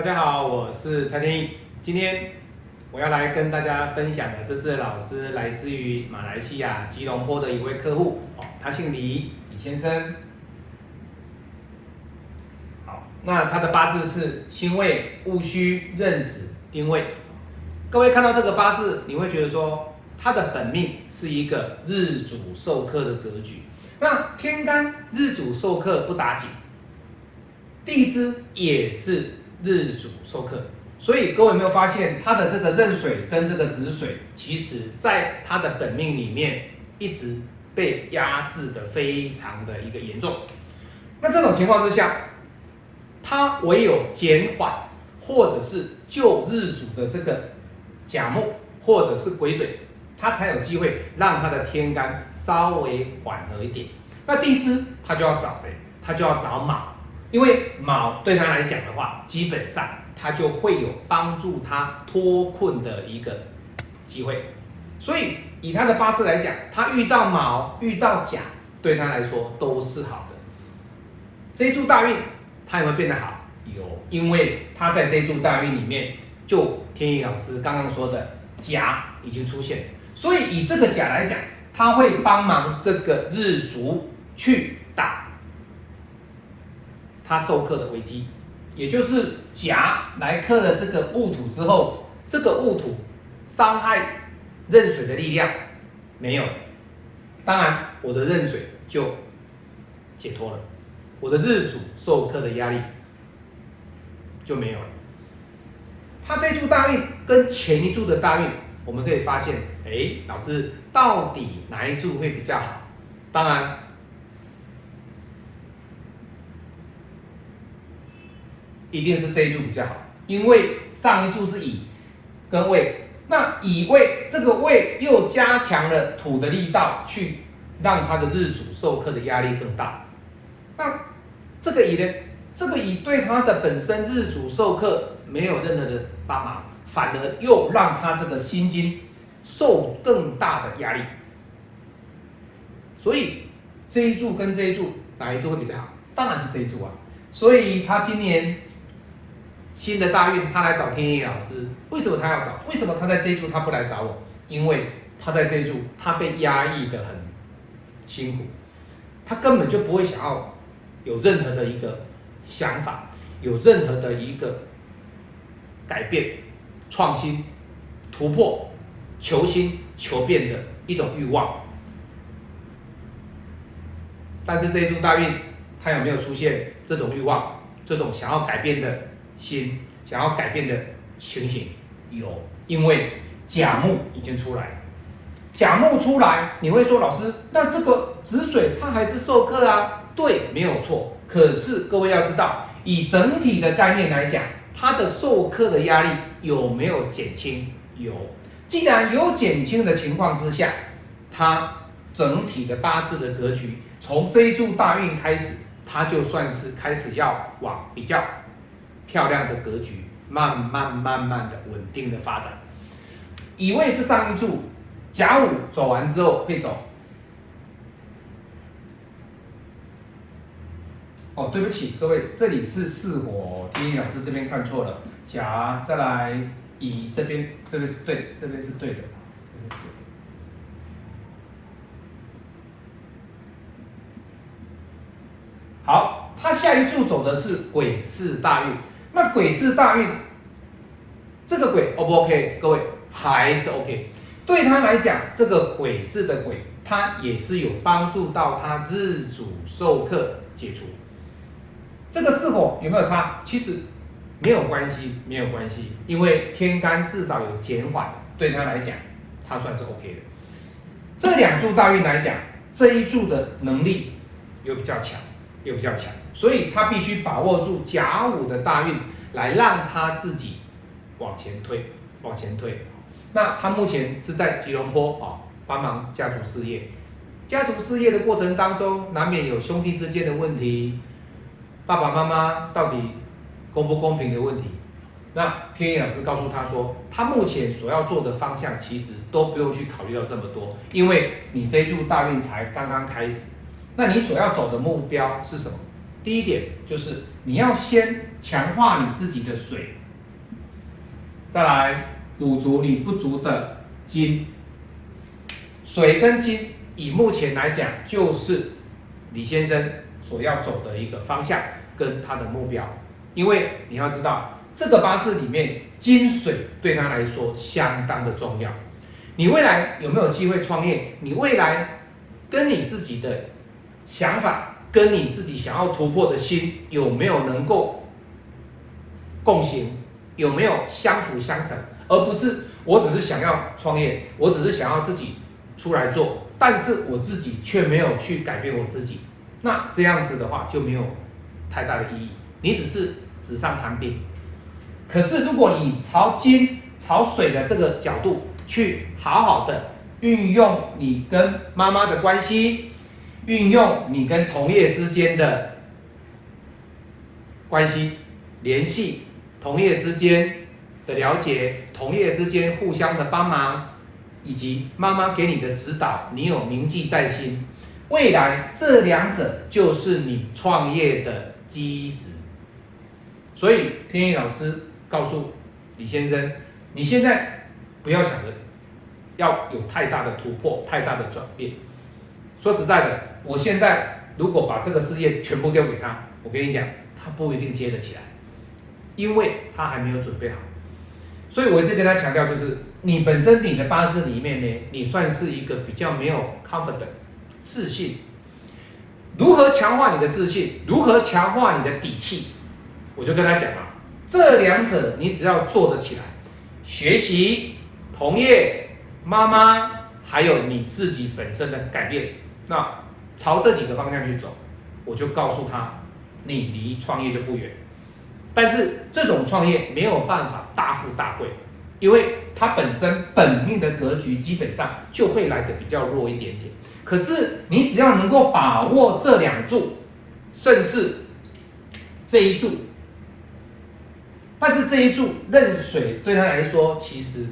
大家好，我是蔡天意。今天我要来跟大家分享的，这是老师来自于马来西亚吉隆坡的一位客户哦，他姓李，李先生。好，那他的八字是辛未、戊戌、壬子、丁未。各位看到这个八字，你会觉得说他的本命是一个日主受克的格局。那天干日主受克不打紧，地支也是。日主受克，所以各位有没有发现，他的这个壬水跟这个子水，其实在他的本命里面一直被压制的非常的一个严重。那这种情况之下，他唯有减缓，或者是救日主的这个甲木或者是癸水，他才有机会让他的天干稍微缓和一点。那地支他就要找谁？他就要找卯。因为卯对他来讲的话，基本上他就会有帮助他脱困的一个机会，所以以他的八字来讲，他遇到卯遇到甲，对他来说都是好的。这一柱大运他有没有变得好？有，因为他在这一柱大运里面，就天意老师刚刚说的甲已经出现，所以以这个甲来讲，他会帮忙这个日主去。他受克的危机，也就是甲来克了这个戊土之后，这个戊土伤害壬水的力量没有，当然我的壬水就解脱了，我的日主受克的压力就没有了。他这柱大运跟前一柱的大运，我们可以发现，哎，老师到底哪一柱会比较好？当然。一定是这一柱比较好，因为上一柱是乙跟未，那乙未这个未又加强了土的力道，去让他的日主受克的压力更大。那这个乙呢？这个乙对他的本身日主受克没有任何的帮忙，反而又让他这个心经受更大的压力。所以这一柱跟这一柱哪一柱会比较好？当然是这一柱啊。所以他今年。新的大运，他来找天意老师，为什么他要找？为什么他在这一柱他不来找我？因为他在这一柱他被压抑的很辛苦，他根本就不会想要有任何的一个想法，有任何的一个改变、创新、突破、求新求变的一种欲望。但是这一柱大运，他有没有出现这种欲望，这种想要改变的？心想要改变的情形有，因为甲木已经出来，甲木出来，你会说老师，那这个子水它还是受克啊？对，没有错。可是各位要知道，以整体的概念来讲，它的受克的压力有没有减轻？有。既然有减轻的情况之下，它整体的八字的格局，从这一柱大运开始，它就算是开始要往比较。漂亮的格局，慢慢慢慢的稳定的发展。乙未是上一柱，甲午走完之后会走。哦，对不起各位，这里是巳火，丁老师这边看错了。甲再来乙这边，这边是对，这边是对的。好，他下一柱走的是癸巳大运。那鬼是大运，这个鬼 O 不 OK？各位还是 OK。对他来讲，这个鬼是的鬼，他也是有帮助到他日主受克解除。这个巳火有没有差？其实没有关系，没有关系，因为天干至少有减缓，对他来讲，他算是 OK 的。这两柱大运来讲，这一柱的能力又比较强。又比较强，所以他必须把握住甲午的大运，来让他自己往前推，往前推。那他目前是在吉隆坡啊，帮忙家族事业。家族事业的过程当中，难免有兄弟之间的问题，爸爸妈妈到底公不公平的问题。那天野老师告诉他说，他目前所要做的方向，其实都不用去考虑到这么多，因为你这一柱大运才刚刚开始。那你所要走的目标是什么？第一点就是你要先强化你自己的水，再来补足你不足的金。水跟金，以目前来讲，就是李先生所要走的一个方向跟他的目标。因为你要知道，这个八字里面金水对他来说相当的重要。你未来有没有机会创业？你未来跟你自己的想法，跟你自己想要突破的心，有没有能够共行？有没有相辅相成？而不是我只是想要创业，我只是想要自己出来做，但是我自己却没有去改变我自己。那这样子的话就没有太大的意义。你只是纸上谈兵。可是如果你朝金、朝水的这个角度去好好的运用你跟妈妈的关系，运用你跟同业之间的关系联系，同业之间的了解，同业之间互相的帮忙，以及妈妈给你的指导，你有铭记在心。未来这两者就是你创业的基石。所以天意老师告诉李先生，你现在不要想着要有太大的突破、太大的转变。说实在的，我现在如果把这个事业全部丢给他，我跟你讲，他不一定接得起来，因为他还没有准备好。所以我一直跟他强调，就是你本身你的八字里面呢，你算是一个比较没有 confident 自信。如何强化你的自信？如何强化你的底气？我就跟他讲了，这两者你只要做得起来，学习、同业、妈妈，还有你自己本身的改变，那朝这几个方向去走，我就告诉他，你离创业就不远。但是这种创业没有办法大富大贵，因为它本身本命的格局基本上就会来的比较弱一点点。可是你只要能够把握这两柱，甚至这一柱。但是这一柱壬水对他来说其实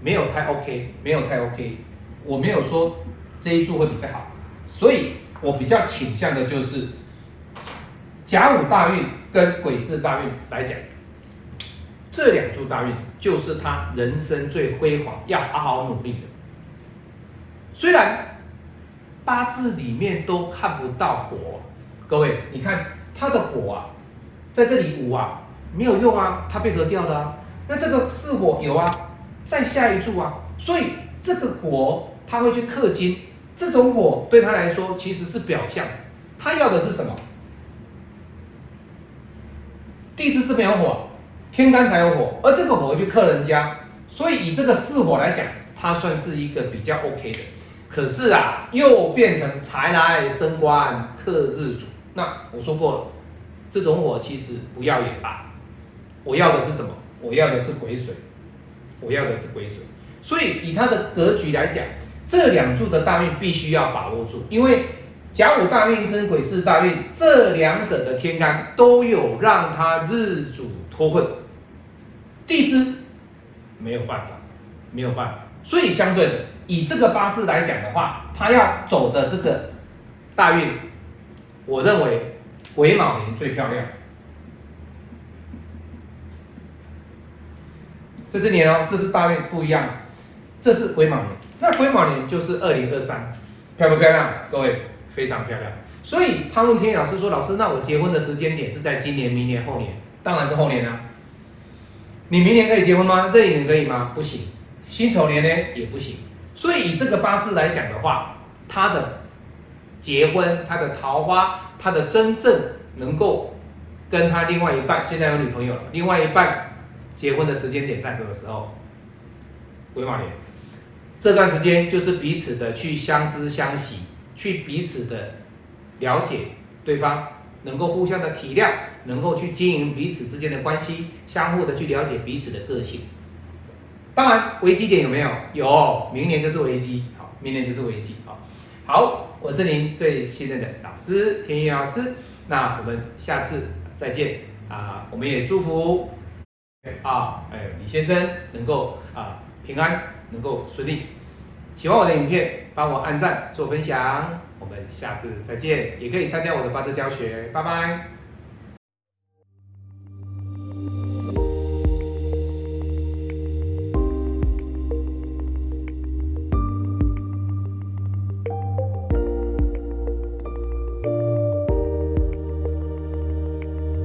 没有太 OK，没有太 OK。我没有说这一注会比较好，所以我比较倾向的就是甲午大运跟癸巳大运来讲，这两注大运就是他人生最辉煌，要好好努力的。虽然八字里面都看不到火，各位你看他的火啊，在这里五啊。没有用啊，它被合掉的啊。那这个是火有啊，再下一柱啊，所以这个火他会去克金。这种火对他来说其实是表象，他要的是什么？地支是没有火，天干才有火，而这个火去克人家，所以以这个巳火来讲，它算是一个比较 OK 的。可是啊，又变成财来升官克日主。那我说过了，这种火其实不要也罢。我要的是什么？我要的是癸水，我要的是癸水。所以以他的格局来讲，这两柱的大运必须要把握住，因为甲午大运跟癸巳大运这两者的天干都有让他日主脱困，地支没有办法，没有办法。所以相对的，以这个八字来讲的话，他要走的这个大运，我认为癸卯年最漂亮。这是年哦，这是大运不一样，这是癸卯年，那癸卯年就是二零二三，漂不漂亮？各位非常漂亮。所以他问天意老师说：“老师，那我结婚的时间点是在今年、明年、后年？当然是后年啊。你明年可以结婚吗？这一年可以吗？不行。辛丑年呢也不行。所以以这个八字来讲的话，他的结婚、他的桃花、他的真正能够跟他另外一半，现在有女朋友了，另外一半。”结婚的时间点在什么时候？癸卯年，这段时间就是彼此的去相知相惜，去彼此的了解对方，能够互相的体谅，能够去经营彼此之间的关系，相互的去了解彼此的个性。当然，危机点有没有？有，明年就是危机。好，明年就是危机。好，好，我是您最信任的老师天意老师。那我们下次再见啊！我们也祝福。啊，哎，李先生能够啊平安，能够顺利。喜欢我的影片，帮我按赞做分享。我们下次再见，也可以参加我的八字教学，拜拜。